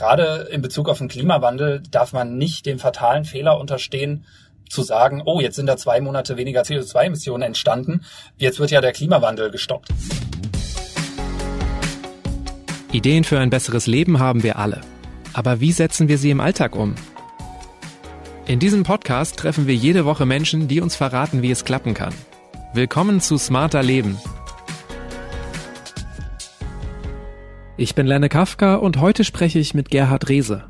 gerade in Bezug auf den Klimawandel darf man nicht dem fatalen Fehler unterstehen, zu sagen, oh, jetzt sind da zwei Monate weniger CO2-Emissionen entstanden, jetzt wird ja der Klimawandel gestoppt. Ideen für ein besseres Leben haben wir alle. Aber wie setzen wir sie im Alltag um? In diesem Podcast treffen wir jede Woche Menschen, die uns verraten, wie es klappen kann. Willkommen zu Smarter Leben. Ich bin Lenne Kafka und heute spreche ich mit Gerhard Rehse.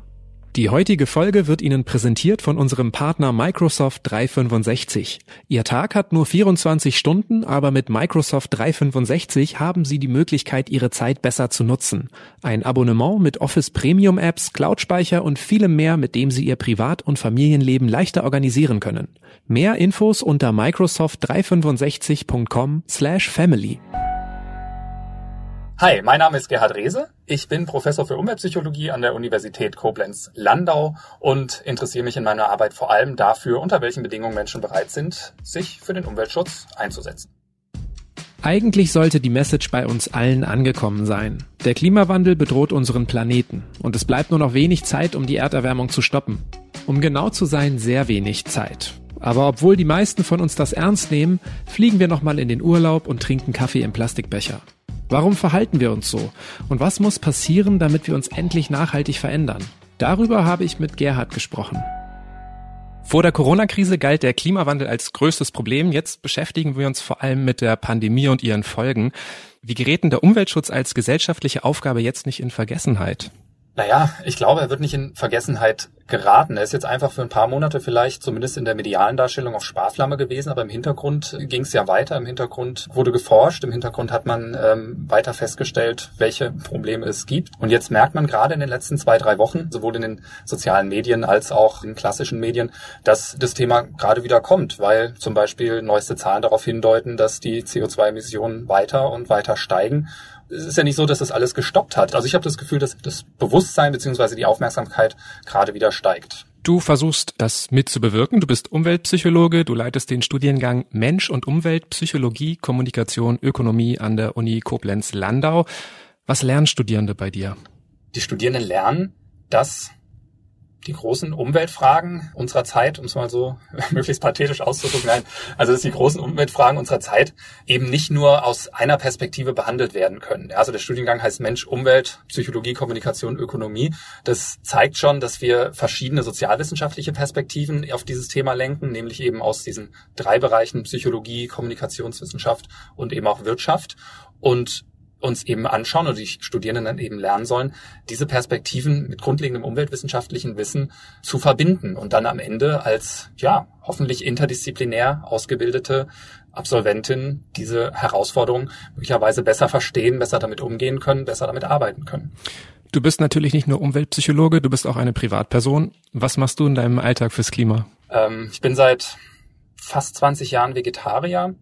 Die heutige Folge wird Ihnen präsentiert von unserem Partner Microsoft 365. Ihr Tag hat nur 24 Stunden, aber mit Microsoft 365 haben Sie die Möglichkeit, Ihre Zeit besser zu nutzen. Ein Abonnement mit Office Premium Apps, Cloud-Speicher und vielem mehr, mit dem Sie Ihr Privat- und Familienleben leichter organisieren können. Mehr Infos unter microsoft365.com slash family. Hi, mein Name ist Gerhard Rehse. Ich bin Professor für Umweltpsychologie an der Universität Koblenz-Landau und interessiere mich in meiner Arbeit vor allem dafür, unter welchen Bedingungen Menschen bereit sind, sich für den Umweltschutz einzusetzen. Eigentlich sollte die Message bei uns allen angekommen sein. Der Klimawandel bedroht unseren Planeten und es bleibt nur noch wenig Zeit, um die Erderwärmung zu stoppen. Um genau zu sein, sehr wenig Zeit. Aber obwohl die meisten von uns das ernst nehmen, fliegen wir nochmal in den Urlaub und trinken Kaffee im Plastikbecher. Warum verhalten wir uns so? Und was muss passieren, damit wir uns endlich nachhaltig verändern? Darüber habe ich mit Gerhard gesprochen. Vor der Corona-Krise galt der Klimawandel als größtes Problem. Jetzt beschäftigen wir uns vor allem mit der Pandemie und ihren Folgen. Wie gerät denn der Umweltschutz als gesellschaftliche Aufgabe jetzt nicht in Vergessenheit? Naja, ich glaube, er wird nicht in Vergessenheit geraten. Er ist jetzt einfach für ein paar Monate vielleicht zumindest in der medialen Darstellung auf Sparflamme gewesen, aber im Hintergrund ging es ja weiter. Im Hintergrund wurde geforscht, im Hintergrund hat man ähm, weiter festgestellt, welche Probleme es gibt. Und jetzt merkt man gerade in den letzten zwei, drei Wochen, sowohl in den sozialen Medien als auch in klassischen Medien, dass das Thema gerade wieder kommt, weil zum Beispiel neueste Zahlen darauf hindeuten, dass die CO2-Emissionen weiter und weiter steigen es ist ja nicht so, dass das alles gestoppt hat. Also ich habe das Gefühl, dass das Bewusstsein beziehungsweise die Aufmerksamkeit gerade wieder steigt. Du versuchst das mit zu bewirken. Du bist Umweltpsychologe, du leitest den Studiengang Mensch und Umwelt, Psychologie, Kommunikation, Ökonomie an der Uni Koblenz-Landau. Was lernen Studierende bei dir? Die Studierenden lernen, dass die großen Umweltfragen unserer Zeit, um es mal so möglichst pathetisch auszudrücken, nein, also dass die großen Umweltfragen unserer Zeit eben nicht nur aus einer Perspektive behandelt werden können. Also der Studiengang heißt Mensch, Umwelt, Psychologie, Kommunikation, Ökonomie. Das zeigt schon, dass wir verschiedene sozialwissenschaftliche Perspektiven auf dieses Thema lenken, nämlich eben aus diesen drei Bereichen Psychologie, Kommunikationswissenschaft und eben auch Wirtschaft. Und uns eben anschauen oder die Studierenden dann eben lernen sollen, diese Perspektiven mit grundlegendem umweltwissenschaftlichen Wissen zu verbinden und dann am Ende als, ja, hoffentlich interdisziplinär ausgebildete Absolventin diese Herausforderung möglicherweise besser verstehen, besser damit umgehen können, besser damit arbeiten können. Du bist natürlich nicht nur Umweltpsychologe, du bist auch eine Privatperson. Was machst du in deinem Alltag fürs Klima? Ähm, ich bin seit fast 20 Jahren Vegetarier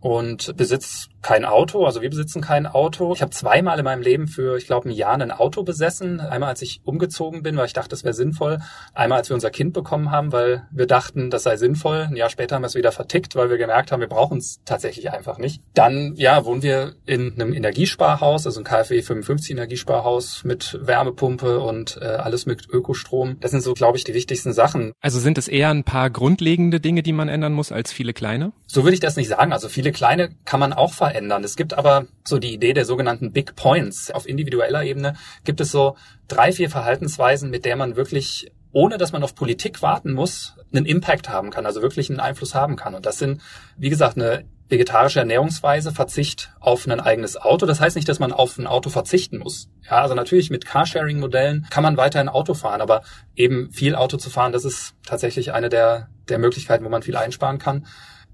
und besitze kein Auto. Also wir besitzen kein Auto. Ich habe zweimal in meinem Leben für, ich glaube, ein Jahr ein Auto besessen. Einmal, als ich umgezogen bin, weil ich dachte, das wäre sinnvoll. Einmal, als wir unser Kind bekommen haben, weil wir dachten, das sei sinnvoll. Ein Jahr später haben wir es wieder vertickt, weil wir gemerkt haben, wir brauchen es tatsächlich einfach nicht. Dann, ja, wohnen wir in einem Energiesparhaus, also ein KfW 55 Energiesparhaus mit Wärmepumpe und äh, alles mit Ökostrom. Das sind so, glaube ich, die wichtigsten Sachen. Also sind es eher ein paar grundlegende Dinge, die man ändern muss, als viele kleine? So würde ich das nicht sagen. Also viele kleine kann man auch verändern verändern. Es gibt aber so die Idee der sogenannten Big Points. Auf individueller Ebene gibt es so drei, vier Verhaltensweisen, mit der man wirklich ohne dass man auf Politik warten muss, einen Impact haben kann, also wirklich einen Einfluss haben kann. Und das sind, wie gesagt, eine vegetarische Ernährungsweise, Verzicht auf ein eigenes Auto. Das heißt nicht, dass man auf ein Auto verzichten muss. Ja, also natürlich mit Carsharing-Modellen kann man weiterhin Auto fahren, aber eben viel Auto zu fahren, das ist tatsächlich eine der, der Möglichkeiten, wo man viel einsparen kann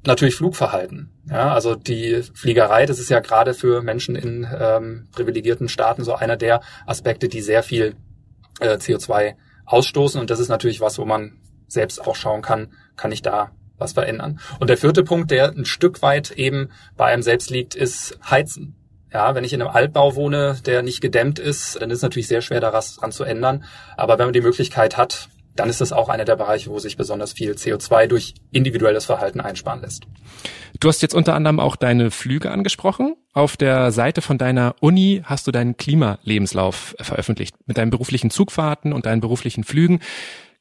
natürlich Flugverhalten. Ja, also die Fliegerei, das ist ja gerade für Menschen in ähm, privilegierten Staaten so einer der Aspekte, die sehr viel äh, CO2 ausstoßen. Und das ist natürlich was, wo man selbst auch schauen kann, kann ich da was verändern. Und der vierte Punkt, der ein Stück weit eben bei einem selbst liegt, ist Heizen. Ja, wenn ich in einem Altbau wohne, der nicht gedämmt ist, dann ist es natürlich sehr schwer, daran zu ändern. Aber wenn man die Möglichkeit hat, dann ist das auch einer der Bereiche, wo sich besonders viel CO2 durch individuelles Verhalten einsparen lässt. Du hast jetzt unter anderem auch deine Flüge angesprochen. Auf der Seite von deiner Uni hast du deinen Klimalebenslauf veröffentlicht mit deinen beruflichen Zugfahrten und deinen beruflichen Flügen.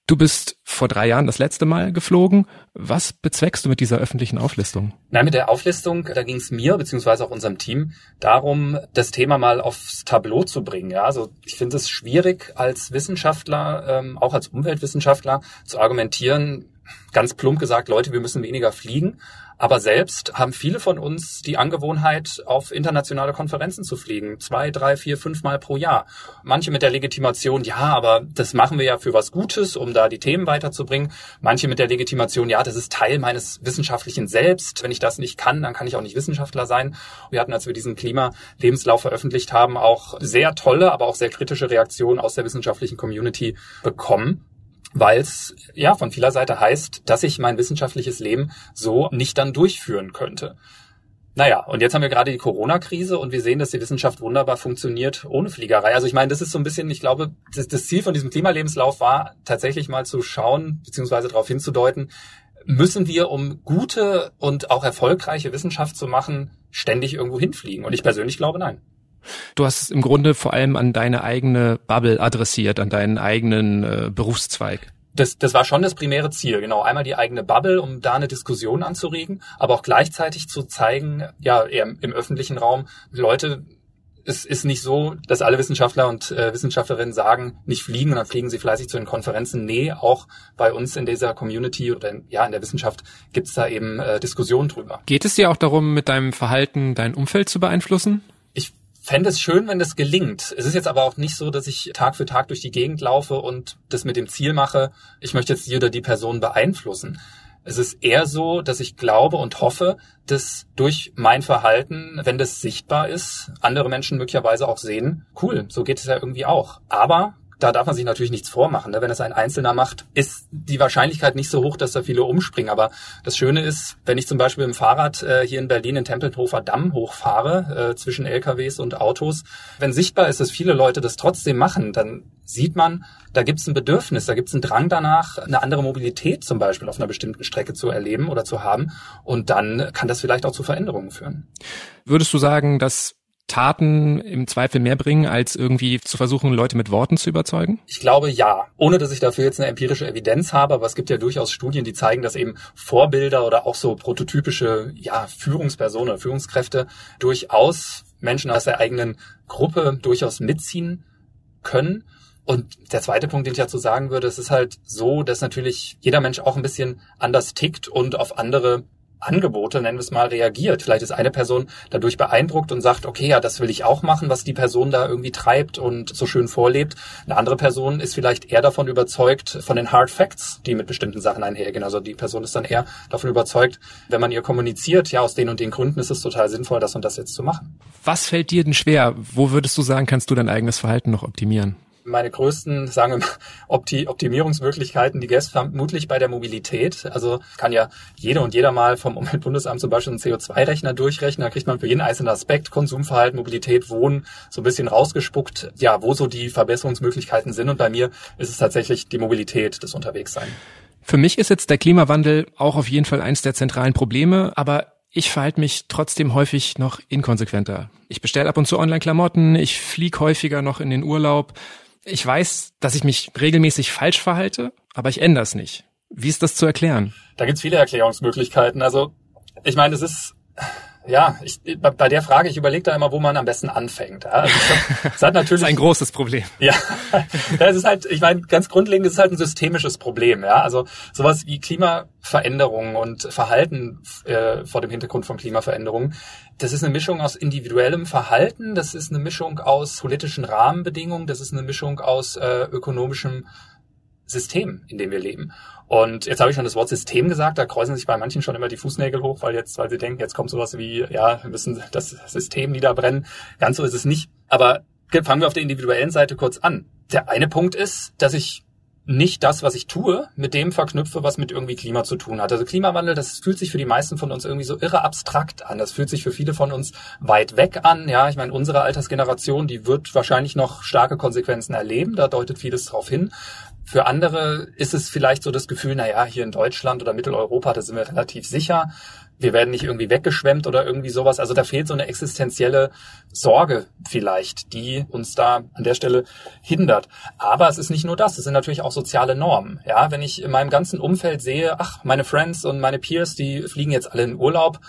Du bist vor drei Jahren das letzte Mal geflogen. Was bezweckst du mit dieser öffentlichen Auflistung? Nein, mit der Auflistung, da ging es mir beziehungsweise auch unserem Team darum, das Thema mal aufs Tableau zu bringen. Ja, also ich finde es schwierig als Wissenschaftler, ähm, auch als Umweltwissenschaftler, zu argumentieren, ganz plump gesagt, Leute, wir müssen weniger fliegen. Aber selbst haben viele von uns die Angewohnheit, auf internationale Konferenzen zu fliegen. Zwei, drei, vier, fünf Mal pro Jahr. Manche mit der Legitimation, ja, aber das machen wir ja für was Gutes, um da die Themen weiterzubringen. Manche mit der Legitimation, ja, das ist Teil meines wissenschaftlichen Selbst. Wenn ich das nicht kann, dann kann ich auch nicht Wissenschaftler sein. Wir hatten, als wir diesen Klimalebenslauf veröffentlicht haben, auch sehr tolle, aber auch sehr kritische Reaktionen aus der wissenschaftlichen Community bekommen weil es ja von vieler Seite heißt, dass ich mein wissenschaftliches Leben so nicht dann durchführen könnte. Naja, und jetzt haben wir gerade die Corona-Krise und wir sehen, dass die Wissenschaft wunderbar funktioniert ohne Fliegerei. Also ich meine, das ist so ein bisschen, ich glaube, das, das Ziel von diesem Klimalebenslauf war tatsächlich mal zu schauen, beziehungsweise darauf hinzudeuten, müssen wir, um gute und auch erfolgreiche Wissenschaft zu machen, ständig irgendwo hinfliegen? Und ich persönlich glaube, nein. Du hast es im Grunde vor allem an deine eigene Bubble adressiert, an deinen eigenen äh, Berufszweig. Das, das war schon das primäre Ziel, genau. Einmal die eigene Bubble, um da eine Diskussion anzuregen, aber auch gleichzeitig zu zeigen, ja, eher im öffentlichen Raum, Leute, es ist nicht so, dass alle Wissenschaftler und äh, Wissenschaftlerinnen sagen, nicht fliegen und dann fliegen sie fleißig zu den Konferenzen. Nee, auch bei uns in dieser Community oder in, ja in der Wissenschaft gibt's da eben äh, Diskussionen drüber. Geht es dir auch darum, mit deinem Verhalten dein Umfeld zu beeinflussen? Fände es schön, wenn das gelingt. Es ist jetzt aber auch nicht so, dass ich Tag für Tag durch die Gegend laufe und das mit dem Ziel mache, ich möchte jetzt die oder die Person beeinflussen. Es ist eher so, dass ich glaube und hoffe, dass durch mein Verhalten, wenn das sichtbar ist, andere Menschen möglicherweise auch sehen, cool, so geht es ja irgendwie auch. Aber da darf man sich natürlich nichts vormachen. Ne? Wenn es ein Einzelner macht, ist die Wahrscheinlichkeit nicht so hoch, dass da viele umspringen. Aber das Schöne ist, wenn ich zum Beispiel im Fahrrad äh, hier in Berlin den Tempelhofer Damm hochfahre, äh, zwischen LKWs und Autos, wenn sichtbar ist, dass viele Leute das trotzdem machen, dann sieht man, da gibt es ein Bedürfnis, da gibt es einen Drang danach, eine andere Mobilität zum Beispiel auf einer bestimmten Strecke zu erleben oder zu haben. Und dann kann das vielleicht auch zu Veränderungen führen. Würdest du sagen, dass Taten im Zweifel mehr bringen, als irgendwie zu versuchen, Leute mit Worten zu überzeugen? Ich glaube ja. Ohne dass ich dafür jetzt eine empirische Evidenz habe, aber es gibt ja durchaus Studien, die zeigen, dass eben Vorbilder oder auch so prototypische ja, Führungspersonen, Führungskräfte durchaus Menschen aus der eigenen Gruppe durchaus mitziehen können. Und der zweite Punkt, den ich dazu sagen würde, es ist halt so, dass natürlich jeder Mensch auch ein bisschen anders tickt und auf andere Angebote, nennen wir es mal, reagiert. Vielleicht ist eine Person dadurch beeindruckt und sagt, okay, ja, das will ich auch machen, was die Person da irgendwie treibt und so schön vorlebt. Eine andere Person ist vielleicht eher davon überzeugt, von den Hard Facts, die mit bestimmten Sachen einhergehen. Also die Person ist dann eher davon überzeugt, wenn man ihr kommuniziert, ja, aus den und den Gründen ist es total sinnvoll, das und das jetzt zu machen. Was fällt dir denn schwer? Wo würdest du sagen, kannst du dein eigenes Verhalten noch optimieren? Meine größten, sagen wir mal, Opti Optimierungsmöglichkeiten, die gäbe es vermutlich bei der Mobilität. Also kann ja jeder und jeder mal vom Umweltbundesamt zum Beispiel einen CO2-Rechner durchrechnen. Da kriegt man für jeden einzelnen Aspekt, Konsumverhalten, Mobilität, Wohnen, so ein bisschen rausgespuckt, ja, wo so die Verbesserungsmöglichkeiten sind. Und bei mir ist es tatsächlich die Mobilität, das Unterwegssein. Für mich ist jetzt der Klimawandel auch auf jeden Fall eins der zentralen Probleme, aber ich verhalte mich trotzdem häufig noch inkonsequenter. Ich bestelle ab und zu Online-Klamotten, ich fliege häufiger noch in den Urlaub. Ich weiß, dass ich mich regelmäßig falsch verhalte, aber ich ändere es nicht. Wie ist das zu erklären? Da gibt's viele Erklärungsmöglichkeiten. Also ich meine, es ist ja, ich, bei der Frage, ich überlege da immer, wo man am besten anfängt. Ja, also es hat natürlich das ist ein großes Problem. Ja, es ist halt, ich meine, ganz grundlegend ist es halt ein systemisches Problem. Ja, also sowas wie Klimaveränderungen und Verhalten äh, vor dem Hintergrund von Klimaveränderungen, das ist eine Mischung aus individuellem Verhalten, das ist eine Mischung aus politischen Rahmenbedingungen, das ist eine Mischung aus äh, ökonomischem System, in dem wir leben. Und jetzt habe ich schon das Wort System gesagt, da kreuzen sich bei manchen schon immer die Fußnägel hoch, weil jetzt, weil sie denken, jetzt kommt sowas wie, ja, wir müssen das System niederbrennen. Ganz so ist es nicht. Aber fangen wir auf der individuellen Seite kurz an. Der eine Punkt ist, dass ich nicht das, was ich tue, mit dem verknüpfe, was mit irgendwie Klima zu tun hat. Also Klimawandel, das fühlt sich für die meisten von uns irgendwie so irre abstrakt an. Das fühlt sich für viele von uns weit weg an. Ja, ich meine, unsere Altersgeneration, die wird wahrscheinlich noch starke Konsequenzen erleben. Da deutet vieles drauf hin Für andere ist es vielleicht so das Gefühl, na ja, hier in Deutschland oder Mitteleuropa, da sind wir relativ sicher. Wir werden nicht irgendwie weggeschwemmt oder irgendwie sowas. Also da fehlt so eine existenzielle Sorge vielleicht, die uns da an der Stelle hindert. Aber es ist nicht nur das, es sind natürlich auch soziale Normen. Ja, wenn ich in meinem ganzen Umfeld sehe, ach, meine Friends und meine Peers, die fliegen jetzt alle in Urlaub,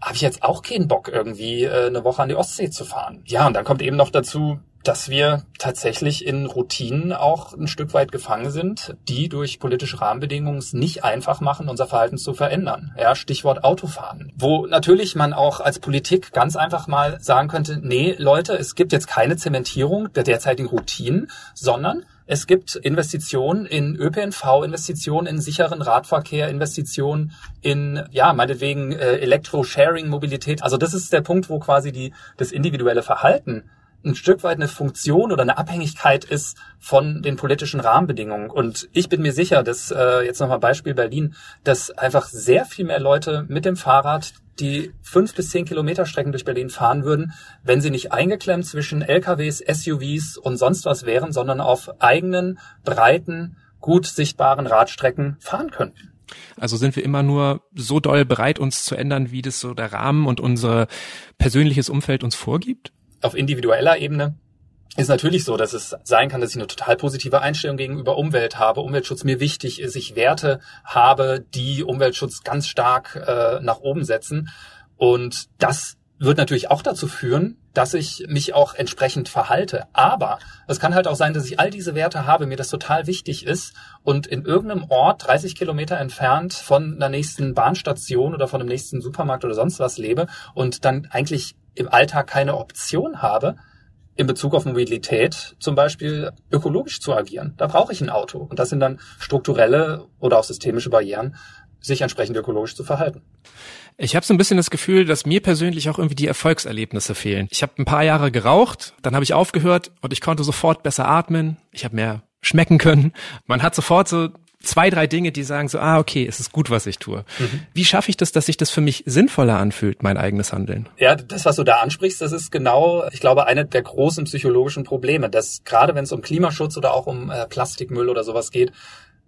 habe ich jetzt auch keinen Bock, irgendwie äh, eine Woche an die Ostsee zu fahren. Ja, und dann kommt eben noch dazu, dass wir tatsächlich in Routinen auch ein Stück weit gefangen sind, die durch politische Rahmenbedingungen es nicht einfach machen, unser Verhalten zu verändern. Ja, Stichwort Autofahren. Wo natürlich man auch als Politik ganz einfach mal sagen könnte, nee, Leute, es gibt jetzt keine Zementierung der derzeitigen Routinen, sondern es gibt Investitionen in ÖPNV, Investitionen in sicheren Radverkehr, Investitionen in, ja, meinetwegen äh, Elektro-Sharing-Mobilität. Also das ist der Punkt, wo quasi die, das individuelle Verhalten ein Stück weit eine Funktion oder eine Abhängigkeit ist von den politischen Rahmenbedingungen. Und ich bin mir sicher, dass äh, jetzt nochmal Beispiel Berlin, dass einfach sehr viel mehr Leute mit dem Fahrrad die fünf bis zehn Kilometer Strecken durch Berlin fahren würden, wenn sie nicht eingeklemmt zwischen LKWs, SUVs und sonst was wären, sondern auf eigenen, breiten, gut sichtbaren Radstrecken fahren könnten. Also sind wir immer nur so doll bereit, uns zu ändern, wie das so der Rahmen und unser persönliches Umfeld uns vorgibt? Auf individueller Ebene ist natürlich so, dass es sein kann, dass ich eine total positive Einstellung gegenüber Umwelt habe, Umweltschutz mir wichtig ist, ich Werte habe, die Umweltschutz ganz stark äh, nach oben setzen. Und das wird natürlich auch dazu führen, dass ich mich auch entsprechend verhalte. Aber es kann halt auch sein, dass ich all diese Werte habe, mir das total wichtig ist und in irgendeinem Ort 30 Kilometer entfernt von einer nächsten Bahnstation oder von einem nächsten Supermarkt oder sonst was lebe und dann eigentlich im Alltag keine Option habe, in Bezug auf Mobilität zum Beispiel ökologisch zu agieren. Da brauche ich ein Auto. Und das sind dann strukturelle oder auch systemische Barrieren, sich entsprechend ökologisch zu verhalten. Ich habe so ein bisschen das Gefühl, dass mir persönlich auch irgendwie die Erfolgserlebnisse fehlen. Ich habe ein paar Jahre geraucht, dann habe ich aufgehört und ich konnte sofort besser atmen. Ich habe mehr schmecken können. Man hat sofort so zwei, drei Dinge, die sagen so, ah, okay, es ist gut, was ich tue. Mhm. Wie schaffe ich das, dass sich das für mich sinnvoller anfühlt, mein eigenes Handeln? Ja, das, was du da ansprichst, das ist genau, ich glaube, eine der großen psychologischen Probleme, dass gerade wenn es um Klimaschutz oder auch um äh, Plastikmüll oder sowas geht,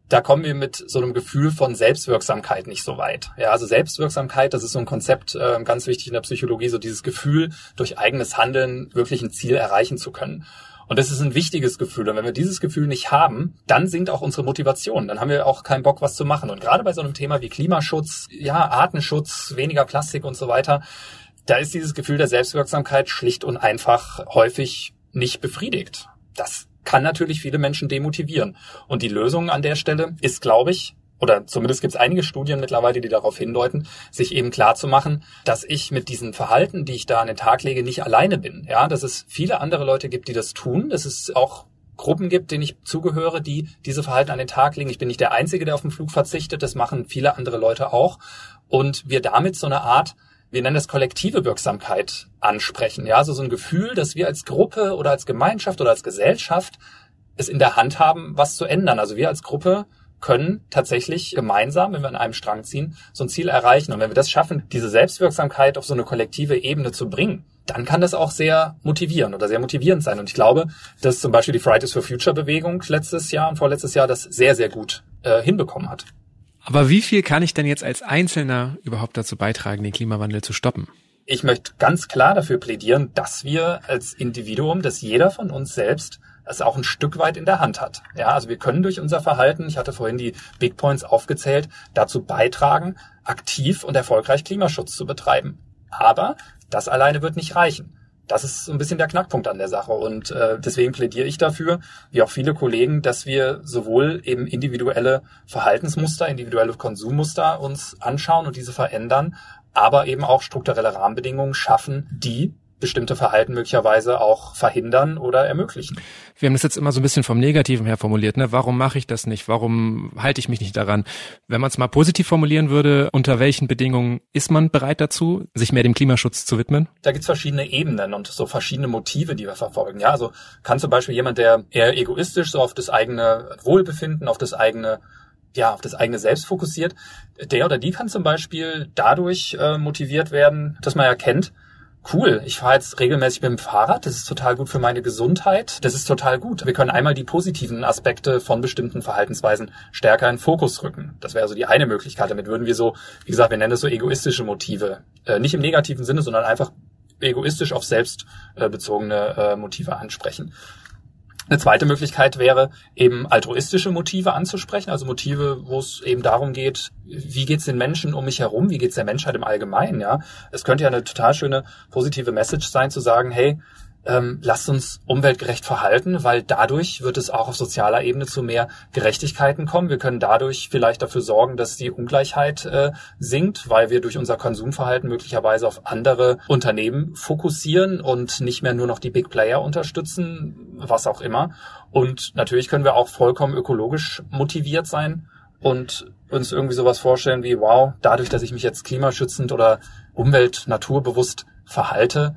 da kommen wir mit so einem Gefühl von Selbstwirksamkeit nicht so weit. Ja, also Selbstwirksamkeit, das ist so ein Konzept äh, ganz wichtig in der Psychologie, so dieses Gefühl, durch eigenes Handeln wirklich ein Ziel erreichen zu können. Und das ist ein wichtiges Gefühl. Und wenn wir dieses Gefühl nicht haben, dann sinkt auch unsere Motivation. Dann haben wir auch keinen Bock, was zu machen. Und gerade bei so einem Thema wie Klimaschutz, ja, Artenschutz, weniger Plastik und so weiter, da ist dieses Gefühl der Selbstwirksamkeit schlicht und einfach häufig nicht befriedigt. Das kann natürlich viele Menschen demotivieren. Und die Lösung an der Stelle ist, glaube ich, oder zumindest gibt es einige Studien mittlerweile, die darauf hindeuten, sich eben klar zu machen, dass ich mit diesen Verhalten, die ich da an den Tag lege, nicht alleine bin. Ja, dass es viele andere Leute gibt, die das tun, dass es auch Gruppen gibt, denen ich zugehöre, die diese Verhalten an den Tag legen. Ich bin nicht der Einzige, der auf den Flug verzichtet. Das machen viele andere Leute auch. Und wir damit so eine Art wir nennen das kollektive Wirksamkeit ansprechen. Ja, also so ein Gefühl, dass wir als Gruppe oder als Gemeinschaft oder als Gesellschaft es in der Hand haben, was zu ändern. Also wir als Gruppe können tatsächlich gemeinsam, wenn wir an einem Strang ziehen, so ein Ziel erreichen. Und wenn wir das schaffen, diese Selbstwirksamkeit auf so eine kollektive Ebene zu bringen, dann kann das auch sehr motivieren oder sehr motivierend sein. Und ich glaube, dass zum Beispiel die Fridays for Future Bewegung letztes Jahr und vorletztes Jahr das sehr, sehr gut äh, hinbekommen hat. Aber wie viel kann ich denn jetzt als Einzelner überhaupt dazu beitragen, den Klimawandel zu stoppen? Ich möchte ganz klar dafür plädieren, dass wir als Individuum, dass jeder von uns selbst es auch ein Stück weit in der Hand hat. Ja, also wir können durch unser Verhalten, ich hatte vorhin die Big Points aufgezählt, dazu beitragen, aktiv und erfolgreich Klimaschutz zu betreiben. Aber das alleine wird nicht reichen. Das ist so ein bisschen der Knackpunkt an der Sache. Und äh, deswegen plädiere ich dafür, wie auch viele Kollegen, dass wir sowohl eben individuelle Verhaltensmuster, individuelle Konsummuster uns anschauen und diese verändern, aber eben auch strukturelle Rahmenbedingungen schaffen, die bestimmte Verhalten möglicherweise auch verhindern oder ermöglichen. Wir haben das jetzt immer so ein bisschen vom Negativen her formuliert. Ne? Warum mache ich das nicht? Warum halte ich mich nicht daran? Wenn man es mal positiv formulieren würde, unter welchen Bedingungen ist man bereit dazu, sich mehr dem Klimaschutz zu widmen? Da gibt es verschiedene Ebenen und so verschiedene Motive, die wir verfolgen. Ja, also kann zum Beispiel jemand, der eher egoistisch so auf das eigene Wohlbefinden, auf das eigene ja, auf das eigene Selbst fokussiert, der oder die kann zum Beispiel dadurch äh, motiviert werden, dass man erkennt, cool, ich fahre jetzt regelmäßig mit dem Fahrrad, das ist total gut für meine Gesundheit, das ist total gut. Wir können einmal die positiven Aspekte von bestimmten Verhaltensweisen stärker in Fokus rücken. Das wäre so die eine Möglichkeit. Damit würden wir so, wie gesagt, wir nennen das so egoistische Motive. Äh, nicht im negativen Sinne, sondern einfach egoistisch auf selbst äh, äh, Motive ansprechen. Eine zweite Möglichkeit wäre, eben altruistische Motive anzusprechen, also Motive, wo es eben darum geht, wie geht's den Menschen um mich herum, wie geht's der Menschheit im Allgemeinen, ja. Es könnte ja eine total schöne positive Message sein, zu sagen, hey, ähm, lasst uns umweltgerecht verhalten, weil dadurch wird es auch auf sozialer Ebene zu mehr Gerechtigkeiten kommen. Wir können dadurch vielleicht dafür sorgen, dass die Ungleichheit äh, sinkt, weil wir durch unser Konsumverhalten möglicherweise auf andere Unternehmen fokussieren und nicht mehr nur noch die Big Player unterstützen, was auch immer. Und natürlich können wir auch vollkommen ökologisch motiviert sein und uns irgendwie sowas vorstellen wie, wow, dadurch, dass ich mich jetzt klimaschützend oder umwelt-, naturbewusst verhalte,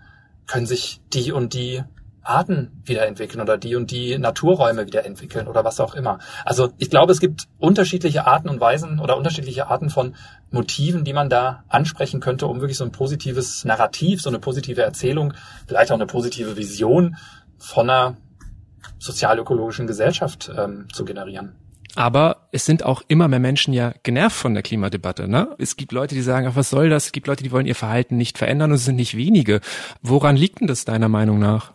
können sich die und die Arten wiederentwickeln oder die und die Naturräume wiederentwickeln oder was auch immer. Also ich glaube, es gibt unterschiedliche Arten und Weisen oder unterschiedliche Arten von Motiven, die man da ansprechen könnte, um wirklich so ein positives Narrativ, so eine positive Erzählung, vielleicht auch eine positive Vision von einer sozialökologischen Gesellschaft ähm, zu generieren. Aber es sind auch immer mehr Menschen ja genervt von der Klimadebatte. Ne? Es gibt Leute, die sagen, ach, was soll das? Es gibt Leute, die wollen ihr Verhalten nicht verändern und es sind nicht wenige. Woran liegt denn das deiner Meinung nach?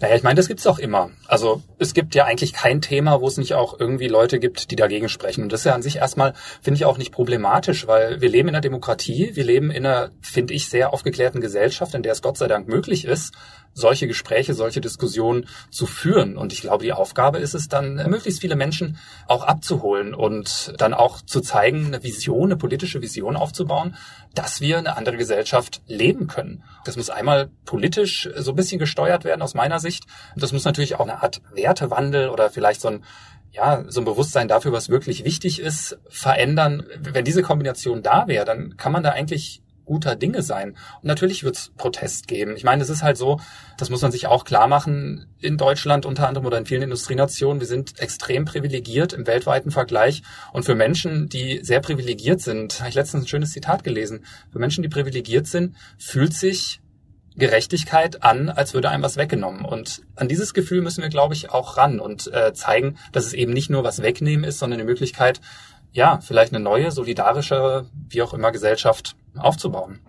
Naja, ich meine, das gibt's auch immer. Also es gibt ja eigentlich kein Thema, wo es nicht auch irgendwie Leute gibt, die dagegen sprechen. Und das ist ja an sich erstmal, finde ich, auch nicht problematisch, weil wir leben in einer Demokratie, wir leben in einer, finde ich, sehr aufgeklärten Gesellschaft, in der es Gott sei Dank möglich ist, solche Gespräche, solche Diskussionen zu führen. Und ich glaube, die Aufgabe ist es dann, möglichst viele Menschen auch abzuholen und dann auch zu zeigen, eine Vision, eine politische Vision aufzubauen, dass wir eine andere Gesellschaft leben können. Das muss einmal politisch so ein bisschen gesteuert werden aus meiner Sicht. Das muss natürlich auch eine Art Wertewandel oder vielleicht so ein ja, so ein Bewusstsein dafür, was wirklich wichtig ist, verändern. Wenn diese Kombination da wäre, dann kann man da eigentlich guter Dinge sein. Und natürlich wird es Protest geben. Ich meine, es ist halt so, das muss man sich auch klar machen, in Deutschland unter anderem oder in vielen Industrienationen, wir sind extrem privilegiert im weltweiten Vergleich. Und für Menschen, die sehr privilegiert sind, habe ich letztens ein schönes Zitat gelesen, für Menschen, die privilegiert sind, fühlt sich Gerechtigkeit an, als würde einem was weggenommen. Und an dieses Gefühl müssen wir, glaube ich, auch ran und äh, zeigen, dass es eben nicht nur was wegnehmen ist, sondern eine Möglichkeit, ja, vielleicht eine neue, solidarische, wie auch immer Gesellschaft aufzubauen.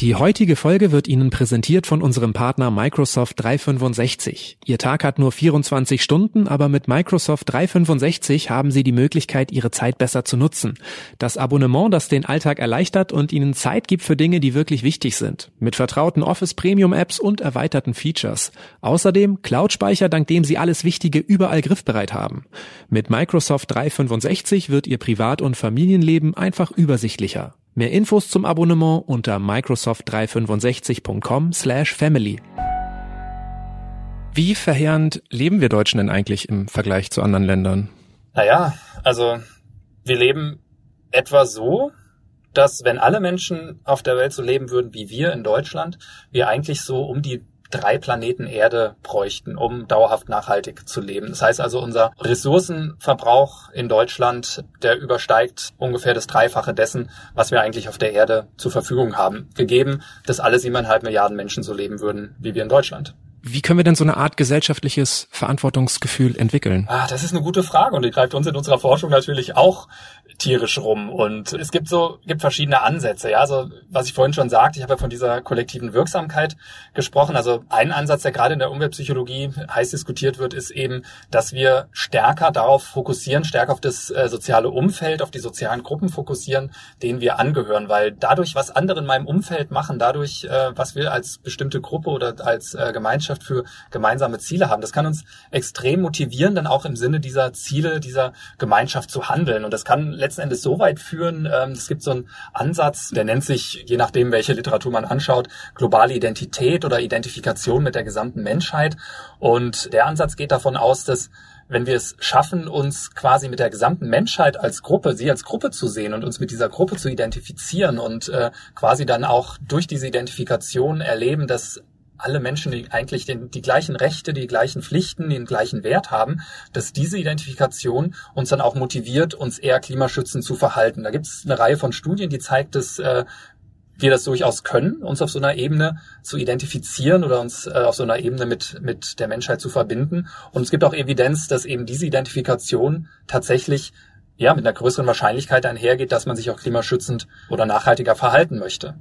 Die heutige Folge wird Ihnen präsentiert von unserem Partner Microsoft 365. Ihr Tag hat nur 24 Stunden, aber mit Microsoft 365 haben Sie die Möglichkeit, Ihre Zeit besser zu nutzen. Das Abonnement, das den Alltag erleichtert und Ihnen Zeit gibt für Dinge, die wirklich wichtig sind. Mit vertrauten Office Premium Apps und erweiterten Features. Außerdem Cloud-Speicher, dank dem Sie alles Wichtige überall griffbereit haben. Mit Microsoft 365 wird Ihr Privat- und Familienleben einfach übersichtlicher. Mehr Infos zum Abonnement unter microsoft365.com/family. Wie verheerend leben wir Deutschen denn eigentlich im Vergleich zu anderen Ländern? Naja, also wir leben etwa so, dass wenn alle Menschen auf der Welt so leben würden wie wir in Deutschland, wir eigentlich so um die drei Planeten Erde bräuchten, um dauerhaft nachhaltig zu leben. Das heißt also, unser Ressourcenverbrauch in Deutschland, der übersteigt ungefähr das Dreifache dessen, was wir eigentlich auf der Erde zur Verfügung haben, gegeben, dass alle siebeneinhalb Milliarden Menschen so leben würden wie wir in Deutschland. Wie können wir denn so eine Art gesellschaftliches Verantwortungsgefühl entwickeln? Ah, das ist eine gute Frage und die greift uns in unserer Forschung natürlich auch tierisch rum. Und es gibt so, gibt verschiedene Ansätze. Ja, also was ich vorhin schon sagte, ich habe ja von dieser kollektiven Wirksamkeit gesprochen. Also ein Ansatz, der gerade in der Umweltpsychologie heiß diskutiert wird, ist eben, dass wir stärker darauf fokussieren, stärker auf das äh, soziale Umfeld, auf die sozialen Gruppen fokussieren, denen wir angehören. Weil dadurch, was andere in meinem Umfeld machen, dadurch, äh, was wir als bestimmte Gruppe oder als äh, Gemeinschaft für gemeinsame Ziele haben, das kann uns extrem motivieren, dann auch im Sinne dieser Ziele, dieser Gemeinschaft zu handeln. Und das kann letzten Endes so weit führen, ähm, es gibt so einen Ansatz, der nennt sich, je nachdem, welche Literatur man anschaut, globale Identität oder Identifikation mit der gesamten Menschheit. Und der Ansatz geht davon aus, dass wenn wir es schaffen, uns quasi mit der gesamten Menschheit als Gruppe, sie als Gruppe zu sehen und uns mit dieser Gruppe zu identifizieren und äh, quasi dann auch durch diese Identifikation erleben, dass alle Menschen die eigentlich den, die gleichen Rechte, die gleichen Pflichten, den gleichen Wert haben, dass diese Identifikation uns dann auch motiviert, uns eher klimaschützend zu verhalten. Da gibt es eine Reihe von Studien, die zeigt, dass äh, wir das durchaus können, uns auf so einer Ebene zu identifizieren oder uns äh, auf so einer Ebene mit, mit der Menschheit zu verbinden. Und es gibt auch Evidenz, dass eben diese Identifikation tatsächlich ja, mit einer größeren Wahrscheinlichkeit einhergeht, dass man sich auch klimaschützend oder nachhaltiger verhalten möchte.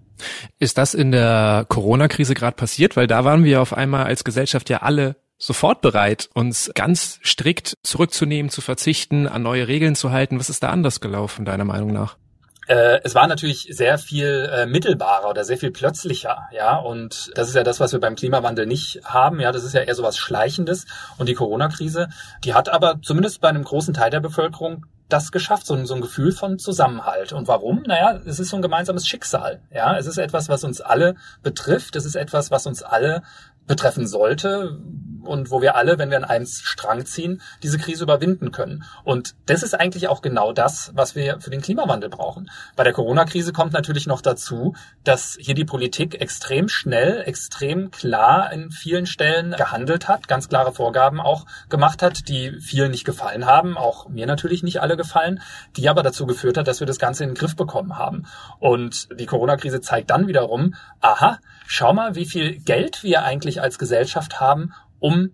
Ist das in der Corona-Krise gerade passiert? Weil da waren wir auf einmal als Gesellschaft ja alle sofort bereit, uns ganz strikt zurückzunehmen, zu verzichten, an neue Regeln zu halten. Was ist da anders gelaufen, deiner Meinung nach? Äh, es war natürlich sehr viel äh, mittelbarer oder sehr viel plötzlicher, ja. Und das ist ja das, was wir beim Klimawandel nicht haben. Ja, das ist ja eher so was Schleichendes. Und die Corona-Krise, die hat aber zumindest bei einem großen Teil der Bevölkerung das geschafft, so ein, so ein Gefühl von Zusammenhalt. Und warum? Naja, es ist so ein gemeinsames Schicksal. Ja, es ist etwas, was uns alle betrifft. Es ist etwas, was uns alle betreffen sollte und wo wir alle, wenn wir an einem Strang ziehen, diese Krise überwinden können. Und das ist eigentlich auch genau das, was wir für den Klimawandel brauchen. Bei der Corona-Krise kommt natürlich noch dazu, dass hier die Politik extrem schnell, extrem klar in vielen Stellen gehandelt hat, ganz klare Vorgaben auch gemacht hat, die vielen nicht gefallen haben, auch mir natürlich nicht alle gefallen, die aber dazu geführt hat, dass wir das Ganze in den Griff bekommen haben. Und die Corona-Krise zeigt dann wiederum, aha, schau mal, wie viel Geld wir eigentlich als Gesellschaft haben, um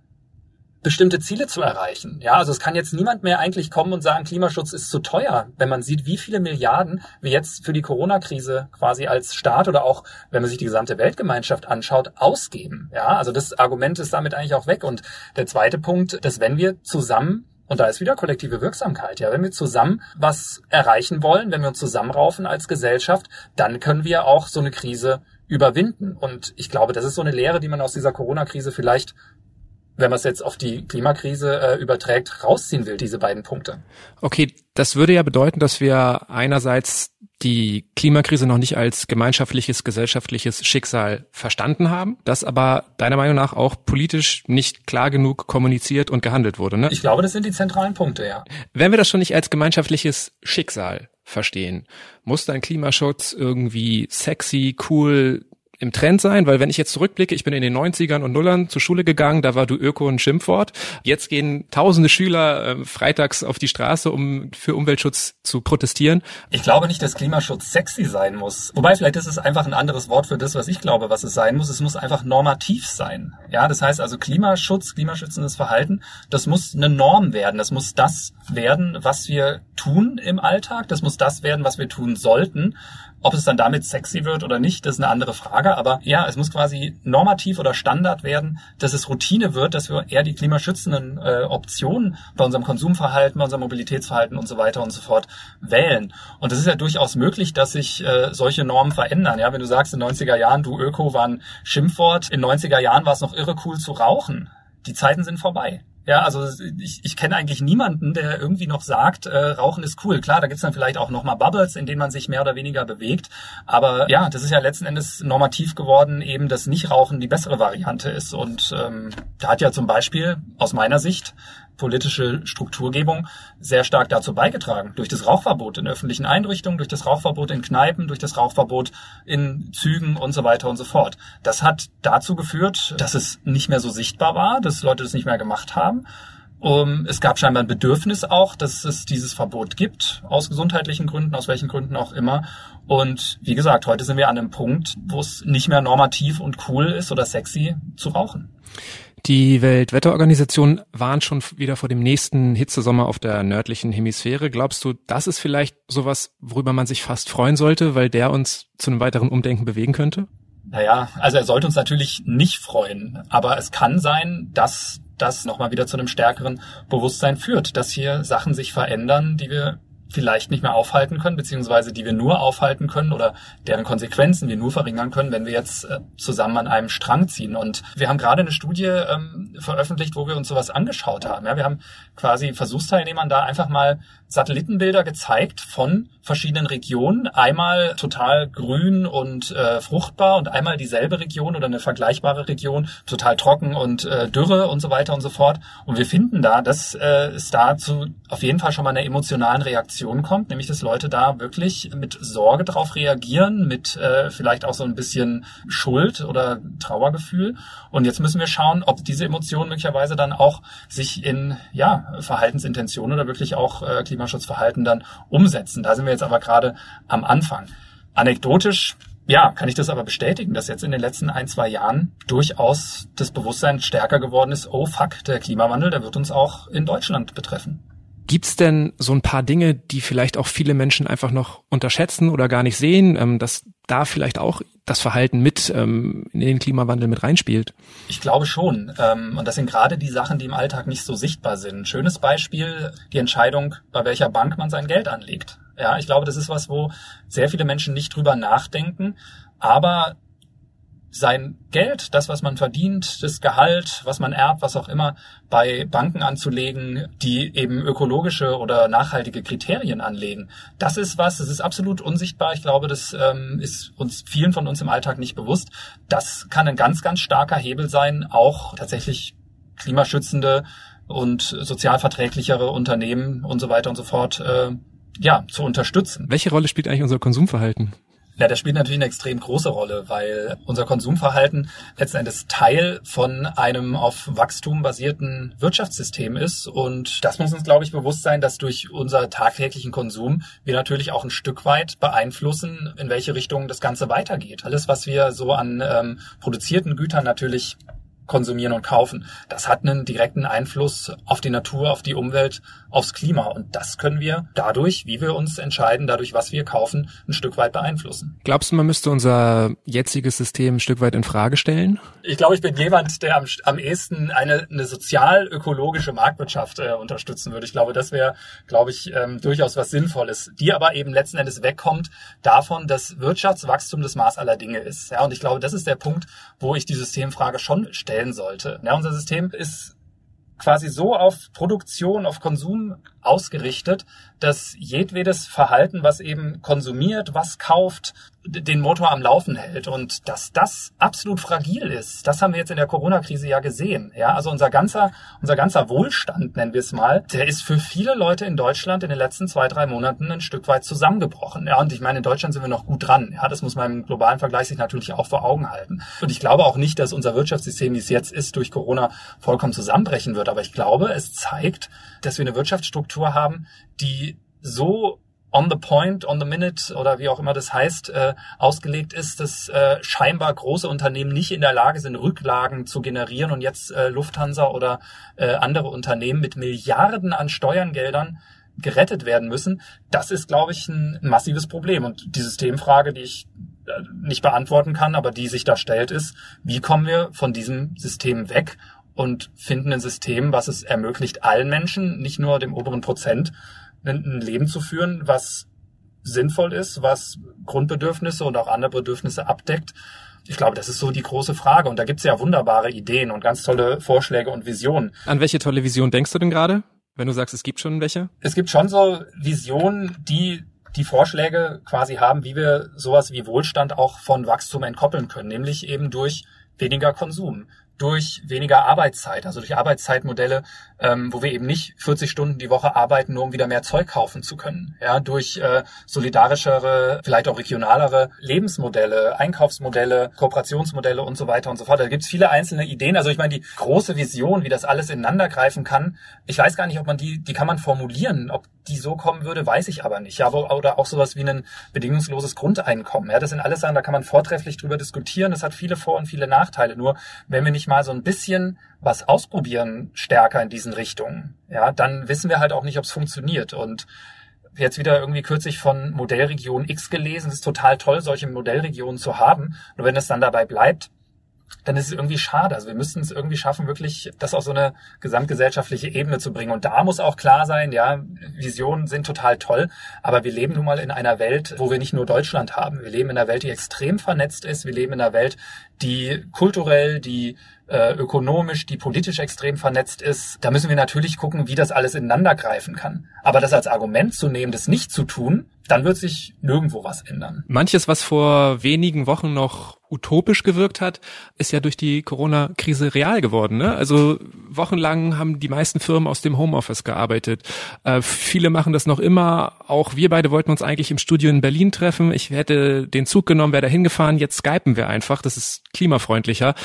bestimmte Ziele zu erreichen. Ja, also es kann jetzt niemand mehr eigentlich kommen und sagen, Klimaschutz ist zu teuer, wenn man sieht, wie viele Milliarden wir jetzt für die Corona-Krise quasi als Staat oder auch, wenn man sich die gesamte Weltgemeinschaft anschaut, ausgeben. Ja, also das Argument ist damit eigentlich auch weg. Und der zweite Punkt, dass wenn wir zusammen und da ist wieder kollektive Wirksamkeit. Ja, wenn wir zusammen was erreichen wollen, wenn wir uns zusammenraufen als Gesellschaft, dann können wir auch so eine Krise überwinden. Und ich glaube, das ist so eine Lehre, die man aus dieser Corona-Krise vielleicht wenn man es jetzt auf die Klimakrise äh, überträgt, rausziehen will, diese beiden Punkte. Okay, das würde ja bedeuten, dass wir einerseits die Klimakrise noch nicht als gemeinschaftliches, gesellschaftliches Schicksal verstanden haben, das aber deiner Meinung nach auch politisch nicht klar genug kommuniziert und gehandelt wurde. Ne? Ich glaube, das sind die zentralen Punkte, ja. Wenn wir das schon nicht als gemeinschaftliches Schicksal verstehen, muss dann Klimaschutz irgendwie sexy, cool, im Trend sein, weil wenn ich jetzt zurückblicke, ich bin in den 90ern und Nullern zur Schule gegangen, da war du Öko ein Schimpfwort. Jetzt gehen tausende Schüler äh, freitags auf die Straße, um für Umweltschutz zu protestieren. Ich glaube nicht, dass Klimaschutz sexy sein muss. Wobei vielleicht ist es einfach ein anderes Wort für das, was ich glaube, was es sein muss. Es muss einfach normativ sein. Ja, das heißt also Klimaschutz, klimaschützendes Verhalten, das muss eine Norm werden. Das muss das werden, was wir tun im Alltag. Das muss das werden, was wir tun sollten. Ob es dann damit sexy wird oder nicht, das ist eine andere Frage. Aber ja, es muss quasi normativ oder Standard werden, dass es Routine wird, dass wir eher die klimaschützenden äh, Optionen bei unserem Konsumverhalten, bei unserem Mobilitätsverhalten und so weiter und so fort wählen. Und es ist ja durchaus möglich, dass sich äh, solche Normen verändern. Ja, wenn du sagst, in 90er Jahren, du Öko war ein Schimpfwort, in 90er Jahren war es noch irre cool zu rauchen. Die Zeiten sind vorbei. Ja, also ich, ich kenne eigentlich niemanden, der irgendwie noch sagt, äh, Rauchen ist cool. Klar, da gibt's dann vielleicht auch nochmal Bubbles, in denen man sich mehr oder weniger bewegt. Aber ja, das ist ja letzten Endes normativ geworden, eben dass Nichtrauchen die bessere Variante ist. Und ähm, da hat ja zum Beispiel aus meiner Sicht politische Strukturgebung sehr stark dazu beigetragen. Durch das Rauchverbot in öffentlichen Einrichtungen, durch das Rauchverbot in Kneipen, durch das Rauchverbot in Zügen und so weiter und so fort. Das hat dazu geführt, dass es nicht mehr so sichtbar war, dass Leute das nicht mehr gemacht haben. Um, es gab scheinbar ein Bedürfnis auch, dass es dieses Verbot gibt, aus gesundheitlichen Gründen, aus welchen Gründen auch immer. Und wie gesagt, heute sind wir an einem Punkt, wo es nicht mehr normativ und cool ist oder sexy zu rauchen. Die Weltwetterorganisation warnt schon wieder vor dem nächsten Hitzesommer auf der nördlichen Hemisphäre. Glaubst du, das ist vielleicht sowas, worüber man sich fast freuen sollte, weil der uns zu einem weiteren Umdenken bewegen könnte? Naja, also er sollte uns natürlich nicht freuen. Aber es kann sein, dass das nochmal wieder zu einem stärkeren Bewusstsein führt, dass hier Sachen sich verändern, die wir vielleicht nicht mehr aufhalten können, beziehungsweise die wir nur aufhalten können oder deren Konsequenzen wir nur verringern können, wenn wir jetzt äh, zusammen an einem Strang ziehen. Und wir haben gerade eine Studie ähm, veröffentlicht, wo wir uns sowas angeschaut haben. Ja, wir haben quasi Versuchsteilnehmern da einfach mal Satellitenbilder gezeigt von verschiedenen Regionen. Einmal total grün und äh, fruchtbar und einmal dieselbe Region oder eine vergleichbare Region, total trocken und äh, dürre und so weiter und so fort. Und wir finden da, dass äh, es dazu auf jeden Fall schon mal eine emotionalen Reaktion kommt, nämlich dass Leute da wirklich mit Sorge drauf reagieren, mit äh, vielleicht auch so ein bisschen Schuld oder Trauergefühl. Und jetzt müssen wir schauen, ob diese Emotionen möglicherweise dann auch sich in ja Verhaltensintentionen oder wirklich auch äh, Klimaschutzverhalten dann umsetzen. Da sind wir jetzt aber gerade am Anfang. Anekdotisch ja, kann ich das aber bestätigen, dass jetzt in den letzten ein, zwei Jahren durchaus das Bewusstsein stärker geworden ist, oh fuck, der Klimawandel, der wird uns auch in Deutschland betreffen. Gibt's denn so ein paar Dinge, die vielleicht auch viele Menschen einfach noch unterschätzen oder gar nicht sehen, ähm, dass da vielleicht auch das Verhalten mit ähm, in den Klimawandel mit reinspielt? Ich glaube schon. Ähm, und das sind gerade die Sachen, die im Alltag nicht so sichtbar sind. Schönes Beispiel, die Entscheidung, bei welcher Bank man sein Geld anlegt. Ja, ich glaube, das ist was, wo sehr viele Menschen nicht drüber nachdenken. Aber sein Geld, das, was man verdient, das Gehalt, was man erbt, was auch immer, bei Banken anzulegen, die eben ökologische oder nachhaltige Kriterien anlegen. Das ist was, das ist absolut unsichtbar. Ich glaube, das ähm, ist uns vielen von uns im Alltag nicht bewusst. Das kann ein ganz, ganz starker Hebel sein, auch tatsächlich klimaschützende und sozialverträglichere Unternehmen und so weiter und so fort äh, ja, zu unterstützen. Welche Rolle spielt eigentlich unser Konsumverhalten? Ja, das spielt natürlich eine extrem große Rolle, weil unser Konsumverhalten letzten Endes Teil von einem auf Wachstum basierten Wirtschaftssystem ist. Und das muss uns, glaube ich, bewusst sein, dass durch unser tagtäglichen Konsum wir natürlich auch ein Stück weit beeinflussen, in welche Richtung das Ganze weitergeht. Alles, was wir so an ähm, produzierten Gütern natürlich konsumieren und kaufen. Das hat einen direkten Einfluss auf die Natur, auf die Umwelt, aufs Klima. Und das können wir dadurch, wie wir uns entscheiden, dadurch, was wir kaufen, ein Stück weit beeinflussen. Glaubst du, man müsste unser jetziges System ein Stück weit in Frage stellen? Ich glaube, ich bin jemand, der am, am ehesten eine, eine sozial-ökologische Marktwirtschaft äh, unterstützen würde. Ich glaube, das wäre, glaube ich, ähm, durchaus was Sinnvolles, die aber eben letzten Endes wegkommt davon, dass Wirtschaftswachstum das Maß aller Dinge ist. Ja, und ich glaube, das ist der Punkt, wo ich die Systemfrage schon stelle stellen sollte. Ja, unser System ist quasi so auf Produktion, auf Konsum ausgerichtet, dass jedwedes Verhalten, was eben konsumiert, was kauft, den Motor am Laufen hält. Und dass das absolut fragil ist, das haben wir jetzt in der Corona-Krise ja gesehen. Ja, also unser ganzer, unser ganzer Wohlstand, nennen wir es mal, der ist für viele Leute in Deutschland in den letzten zwei, drei Monaten ein Stück weit zusammengebrochen. Ja, und ich meine, in Deutschland sind wir noch gut dran. Ja, das muss man im globalen Vergleich sich natürlich auch vor Augen halten. Und ich glaube auch nicht, dass unser Wirtschaftssystem, wie es jetzt ist, durch Corona vollkommen zusammenbrechen wird. Aber ich glaube, es zeigt, dass wir eine Wirtschaftsstruktur haben, die so on the point, on the minute oder wie auch immer das heißt, äh, ausgelegt ist, dass äh, scheinbar große Unternehmen nicht in der Lage sind, Rücklagen zu generieren und jetzt äh, Lufthansa oder äh, andere Unternehmen mit Milliarden an Steuergeldern gerettet werden müssen. Das ist, glaube ich, ein massives Problem. Und die Systemfrage, die ich äh, nicht beantworten kann, aber die sich da stellt, ist, wie kommen wir von diesem System weg und finden ein System, was es ermöglicht, allen Menschen, nicht nur dem oberen Prozent, ein Leben zu führen, was sinnvoll ist, was Grundbedürfnisse und auch andere Bedürfnisse abdeckt. Ich glaube, das ist so die große Frage. Und da gibt's ja wunderbare Ideen und ganz tolle Vorschläge und Visionen. An welche tolle Vision denkst du denn gerade, wenn du sagst, es gibt schon welche? Es gibt schon so Visionen, die die Vorschläge quasi haben, wie wir sowas wie Wohlstand auch von Wachstum entkoppeln können, nämlich eben durch weniger Konsum, durch weniger Arbeitszeit, also durch Arbeitszeitmodelle, ähm, wo wir eben nicht 40 Stunden die Woche arbeiten, nur um wieder mehr Zeug kaufen zu können. Ja, durch äh, solidarischere, vielleicht auch regionalere Lebensmodelle, Einkaufsmodelle, Kooperationsmodelle und so weiter und so fort. Da gibt's viele einzelne Ideen. Also ich meine, die große Vision, wie das alles ineinander greifen kann, ich weiß gar nicht, ob man die, die kann man formulieren. Ob die so kommen würde, weiß ich aber nicht. Ja, aber, oder auch sowas wie ein bedingungsloses Grundeinkommen. Ja, das sind alles Sachen, da kann man vortrefflich drüber diskutieren. Das hat viele Vor- und viele Nachteile. Nur wenn wir nicht mal so ein bisschen was ausprobieren stärker in diesen Richtungen, ja, dann wissen wir halt auch nicht, ob es funktioniert. Und jetzt wieder irgendwie kürzlich von Modellregion X gelesen. Es ist total toll, solche Modellregionen zu haben. Und wenn es dann dabei bleibt, dann ist es irgendwie schade. Also wir müssten es irgendwie schaffen, wirklich das auf so eine gesamtgesellschaftliche Ebene zu bringen. Und da muss auch klar sein, ja, Visionen sind total toll, aber wir leben nun mal in einer Welt, wo wir nicht nur Deutschland haben. Wir leben in einer Welt, die extrem vernetzt ist. Wir leben in einer Welt, die kulturell, die äh, ökonomisch, die politisch extrem vernetzt ist. Da müssen wir natürlich gucken, wie das alles ineinander greifen kann. Aber das als Argument zu nehmen, das nicht zu tun, dann wird sich nirgendwo was ändern. Manches, was vor wenigen Wochen noch utopisch gewirkt hat, ist ja durch die Corona-Krise real geworden. Ne? Also wochenlang haben die meisten Firmen aus dem Homeoffice gearbeitet. Äh, viele machen das noch immer. Auch wir beide wollten uns eigentlich im Studio in Berlin treffen. Ich hätte den Zug genommen, wäre da hingefahren. Jetzt skypen wir einfach. Das ist klimafreundlicher.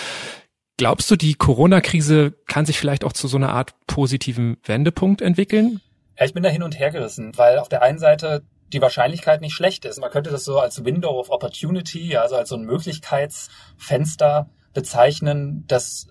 Glaubst du, die Corona-Krise kann sich vielleicht auch zu so einer Art positiven Wendepunkt entwickeln? Ja, ich bin da hin und her gerissen, weil auf der einen Seite die Wahrscheinlichkeit nicht schlecht ist. Man könnte das so als Window of Opportunity, also als so ein Möglichkeitsfenster bezeichnen, dass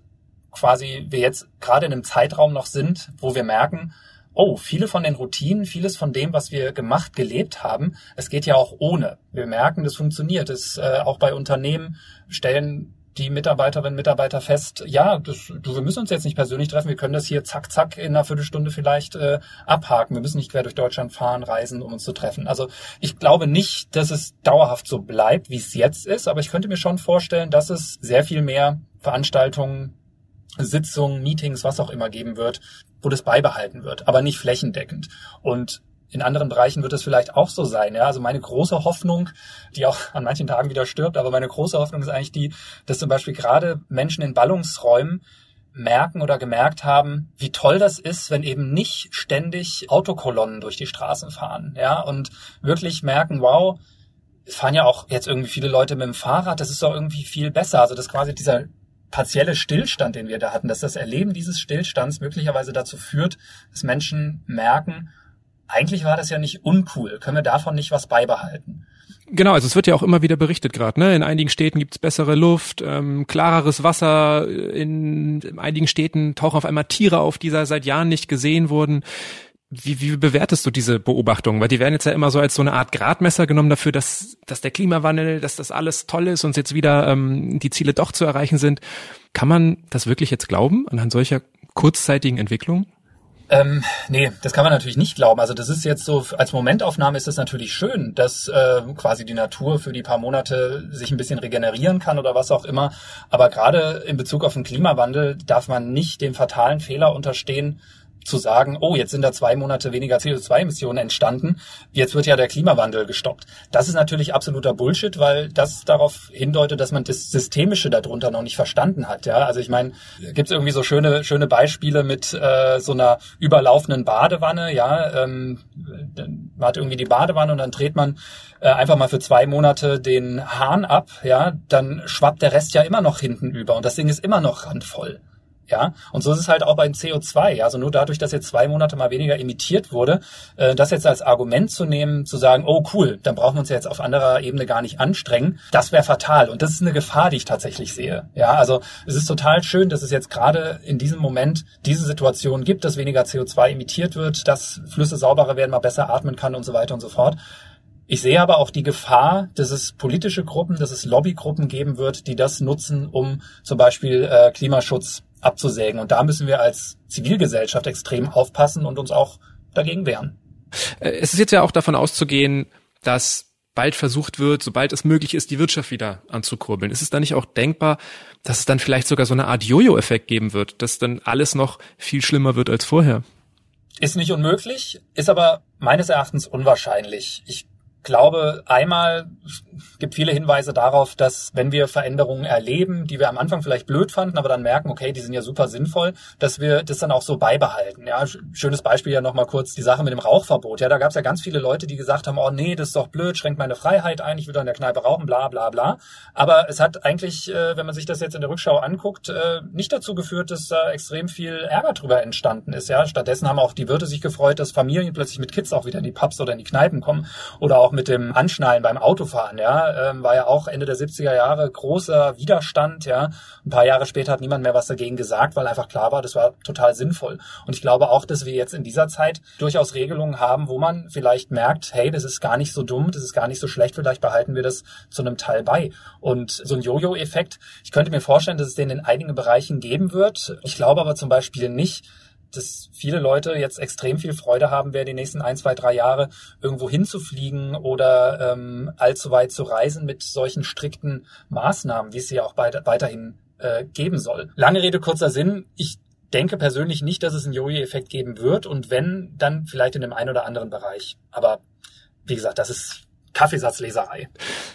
quasi wir jetzt gerade in einem Zeitraum noch sind, wo wir merken, oh, viele von den Routinen, vieles von dem, was wir gemacht, gelebt haben, es geht ja auch ohne. Wir merken, das funktioniert. Es äh, auch bei Unternehmen stellen die Mitarbeiterinnen und Mitarbeiter fest, ja, das, du, wir müssen uns jetzt nicht persönlich treffen, wir können das hier zack, zack in einer Viertelstunde vielleicht äh, abhaken. Wir müssen nicht quer durch Deutschland fahren, reisen, um uns zu treffen. Also ich glaube nicht, dass es dauerhaft so bleibt, wie es jetzt ist, aber ich könnte mir schon vorstellen, dass es sehr viel mehr Veranstaltungen Sitzungen, Meetings, was auch immer geben wird, wo das beibehalten wird, aber nicht flächendeckend. Und in anderen Bereichen wird es vielleicht auch so sein. Ja? Also meine große Hoffnung, die auch an manchen Tagen wieder stirbt, aber meine große Hoffnung ist eigentlich die, dass zum Beispiel gerade Menschen in Ballungsräumen merken oder gemerkt haben, wie toll das ist, wenn eben nicht ständig Autokolonnen durch die Straßen fahren, ja, und wirklich merken, wow, fahren ja auch jetzt irgendwie viele Leute mit dem Fahrrad, das ist doch irgendwie viel besser. Also das quasi dieser partielle Stillstand, den wir da hatten, dass das Erleben dieses Stillstands möglicherweise dazu führt, dass Menschen merken, eigentlich war das ja nicht uncool, können wir davon nicht was beibehalten. Genau, also es wird ja auch immer wieder berichtet gerade. Ne? In einigen Städten gibt's bessere Luft, ähm, klareres Wasser. In, in einigen Städten tauchen auf einmal Tiere auf, die seit Jahren nicht gesehen wurden. Wie, wie bewertest du diese Beobachtungen? Weil die werden jetzt ja immer so als so eine Art Gradmesser genommen dafür, dass, dass der Klimawandel, dass das alles toll ist und jetzt wieder ähm, die Ziele doch zu erreichen sind. Kann man das wirklich jetzt glauben anhand solcher kurzzeitigen Entwicklungen? Ähm, nee, das kann man natürlich nicht glauben. Also das ist jetzt so, als Momentaufnahme ist es natürlich schön, dass äh, quasi die Natur für die paar Monate sich ein bisschen regenerieren kann oder was auch immer. Aber gerade in Bezug auf den Klimawandel darf man nicht dem fatalen Fehler unterstehen, zu sagen, oh, jetzt sind da zwei Monate weniger CO2-Emissionen entstanden, jetzt wird ja der Klimawandel gestoppt. Das ist natürlich absoluter Bullshit, weil das darauf hindeutet, dass man das Systemische darunter noch nicht verstanden hat. Ja, also ich meine, gibt es irgendwie so schöne schöne Beispiele mit äh, so einer überlaufenden Badewanne. Ja, ähm, man hat irgendwie die Badewanne und dann dreht man äh, einfach mal für zwei Monate den Hahn ab. Ja, dann schwappt der Rest ja immer noch hinten über und das Ding ist immer noch randvoll. Ja, und so ist es halt auch beim CO2. Ja? Also nur dadurch, dass jetzt zwei Monate mal weniger emittiert wurde, äh, das jetzt als Argument zu nehmen, zu sagen, oh cool, dann brauchen wir uns ja jetzt auf anderer Ebene gar nicht anstrengen, das wäre fatal. Und das ist eine Gefahr, die ich tatsächlich sehe. Ja, also es ist total schön, dass es jetzt gerade in diesem Moment diese Situation gibt, dass weniger CO2 emittiert wird, dass Flüsse sauberer werden, man besser atmen kann und so weiter und so fort. Ich sehe aber auch die Gefahr, dass es politische Gruppen, dass es Lobbygruppen geben wird, die das nutzen, um zum Beispiel äh, Klimaschutz abzusägen. Und da müssen wir als Zivilgesellschaft extrem aufpassen und uns auch dagegen wehren. Äh, es ist jetzt ja auch davon auszugehen, dass bald versucht wird, sobald es möglich ist, die Wirtschaft wieder anzukurbeln. Ist es dann nicht auch denkbar, dass es dann vielleicht sogar so eine Art Jojo-Effekt geben wird, dass dann alles noch viel schlimmer wird als vorher? Ist nicht unmöglich, ist aber meines Erachtens unwahrscheinlich. Ich glaube, einmal gibt viele Hinweise darauf, dass wenn wir Veränderungen erleben, die wir am Anfang vielleicht blöd fanden, aber dann merken, okay, die sind ja super sinnvoll, dass wir das dann auch so beibehalten. Ja, schönes Beispiel ja nochmal kurz die Sache mit dem Rauchverbot. Ja, da gab es ja ganz viele Leute, die gesagt haben, oh nee, das ist doch blöd, schränkt meine Freiheit ein, ich will in der Kneipe rauchen, bla bla bla. Aber es hat eigentlich, äh, wenn man sich das jetzt in der Rückschau anguckt, äh, nicht dazu geführt, dass da extrem viel Ärger drüber entstanden ist. Ja, stattdessen haben auch die Wirte sich gefreut, dass Familien plötzlich mit Kids auch wieder in die Pubs oder in die Kneipen kommen oder auch mit dem Anschnallen beim Autofahren, ja, ähm, war ja auch Ende der 70er Jahre großer Widerstand, ja. Ein paar Jahre später hat niemand mehr was dagegen gesagt, weil einfach klar war, das war total sinnvoll. Und ich glaube auch, dass wir jetzt in dieser Zeit durchaus Regelungen haben, wo man vielleicht merkt, hey, das ist gar nicht so dumm, das ist gar nicht so schlecht, vielleicht behalten wir das zu einem Teil bei. Und so ein Jojo-Effekt, ich könnte mir vorstellen, dass es den in einigen Bereichen geben wird. Ich glaube aber zum Beispiel nicht, dass viele Leute jetzt extrem viel Freude haben werden, die nächsten ein, zwei, drei Jahre irgendwo hinzufliegen oder ähm, allzu weit zu reisen mit solchen strikten Maßnahmen, wie es sie ja auch weiterhin äh, geben soll. Lange Rede, kurzer Sinn. Ich denke persönlich nicht, dass es einen Jojo-Effekt geben wird und wenn, dann vielleicht in dem einen oder anderen Bereich. Aber wie gesagt, das ist Kaffeesatzleserei.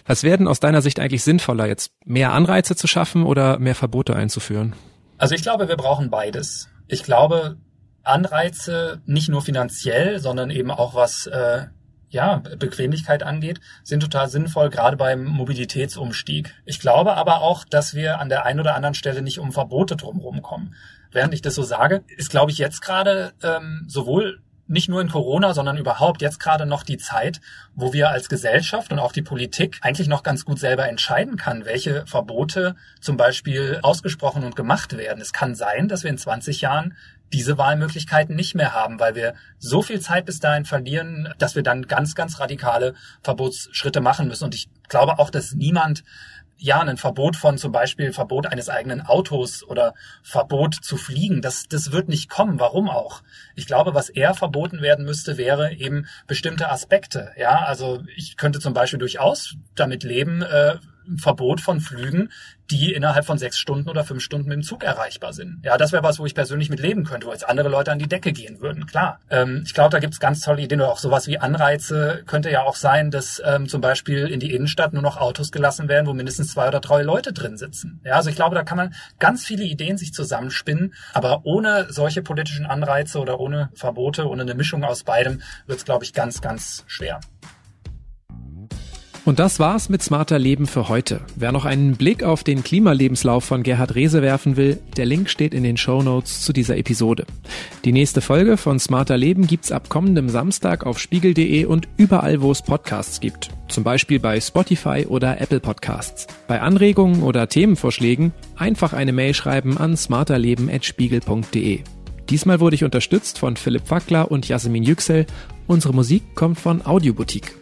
Was werden aus deiner Sicht eigentlich sinnvoller, jetzt mehr Anreize zu schaffen oder mehr Verbote einzuführen? Also ich glaube, wir brauchen beides. Ich glaube, Anreize, nicht nur finanziell, sondern eben auch was äh, ja, Bequemlichkeit angeht, sind total sinnvoll, gerade beim Mobilitätsumstieg. Ich glaube aber auch, dass wir an der einen oder anderen Stelle nicht um Verbote drumherum kommen. Während ich das so sage, ist, glaube ich, jetzt gerade ähm, sowohl nicht nur in Corona, sondern überhaupt jetzt gerade noch die Zeit, wo wir als Gesellschaft und auch die Politik eigentlich noch ganz gut selber entscheiden kann, welche Verbote zum Beispiel ausgesprochen und gemacht werden. Es kann sein, dass wir in 20 Jahren diese Wahlmöglichkeiten nicht mehr haben, weil wir so viel Zeit bis dahin verlieren, dass wir dann ganz, ganz radikale Verbotsschritte machen müssen. Und ich glaube auch, dass niemand ja, ein Verbot von zum Beispiel Verbot eines eigenen Autos oder Verbot zu fliegen, das, das wird nicht kommen. Warum auch? Ich glaube, was eher verboten werden müsste, wäre eben bestimmte Aspekte. Ja, also ich könnte zum Beispiel durchaus damit leben, äh, Verbot von Flügen, die innerhalb von sechs Stunden oder fünf Stunden mit dem Zug erreichbar sind. Ja, das wäre was, wo ich persönlich mit leben könnte, wo jetzt andere Leute an die Decke gehen würden, klar. Ähm, ich glaube, da gibt's ganz tolle Ideen oder auch sowas wie Anreize könnte ja auch sein, dass ähm, zum Beispiel in die Innenstadt nur noch Autos gelassen werden, wo mindestens zwei oder drei Leute drin sitzen. Ja, also ich glaube, da kann man ganz viele Ideen sich zusammenspinnen, aber ohne solche politischen Anreize oder ohne Verbote, ohne eine Mischung aus beidem, wird's, glaube ich, ganz, ganz schwer. Und das war's mit Smarter Leben für heute. Wer noch einen Blick auf den Klimalebenslauf von Gerhard Rehse werfen will, der Link steht in den Show Notes zu dieser Episode. Die nächste Folge von Smarter Leben gibt's ab kommendem Samstag auf spiegel.de und überall, wo es Podcasts gibt. Zum Beispiel bei Spotify oder Apple Podcasts. Bei Anregungen oder Themenvorschlägen einfach eine Mail schreiben an smarterleben.spiegel.de. Diesmal wurde ich unterstützt von Philipp Fackler und Jasmin Yüksel. Unsere Musik kommt von Audioboutique.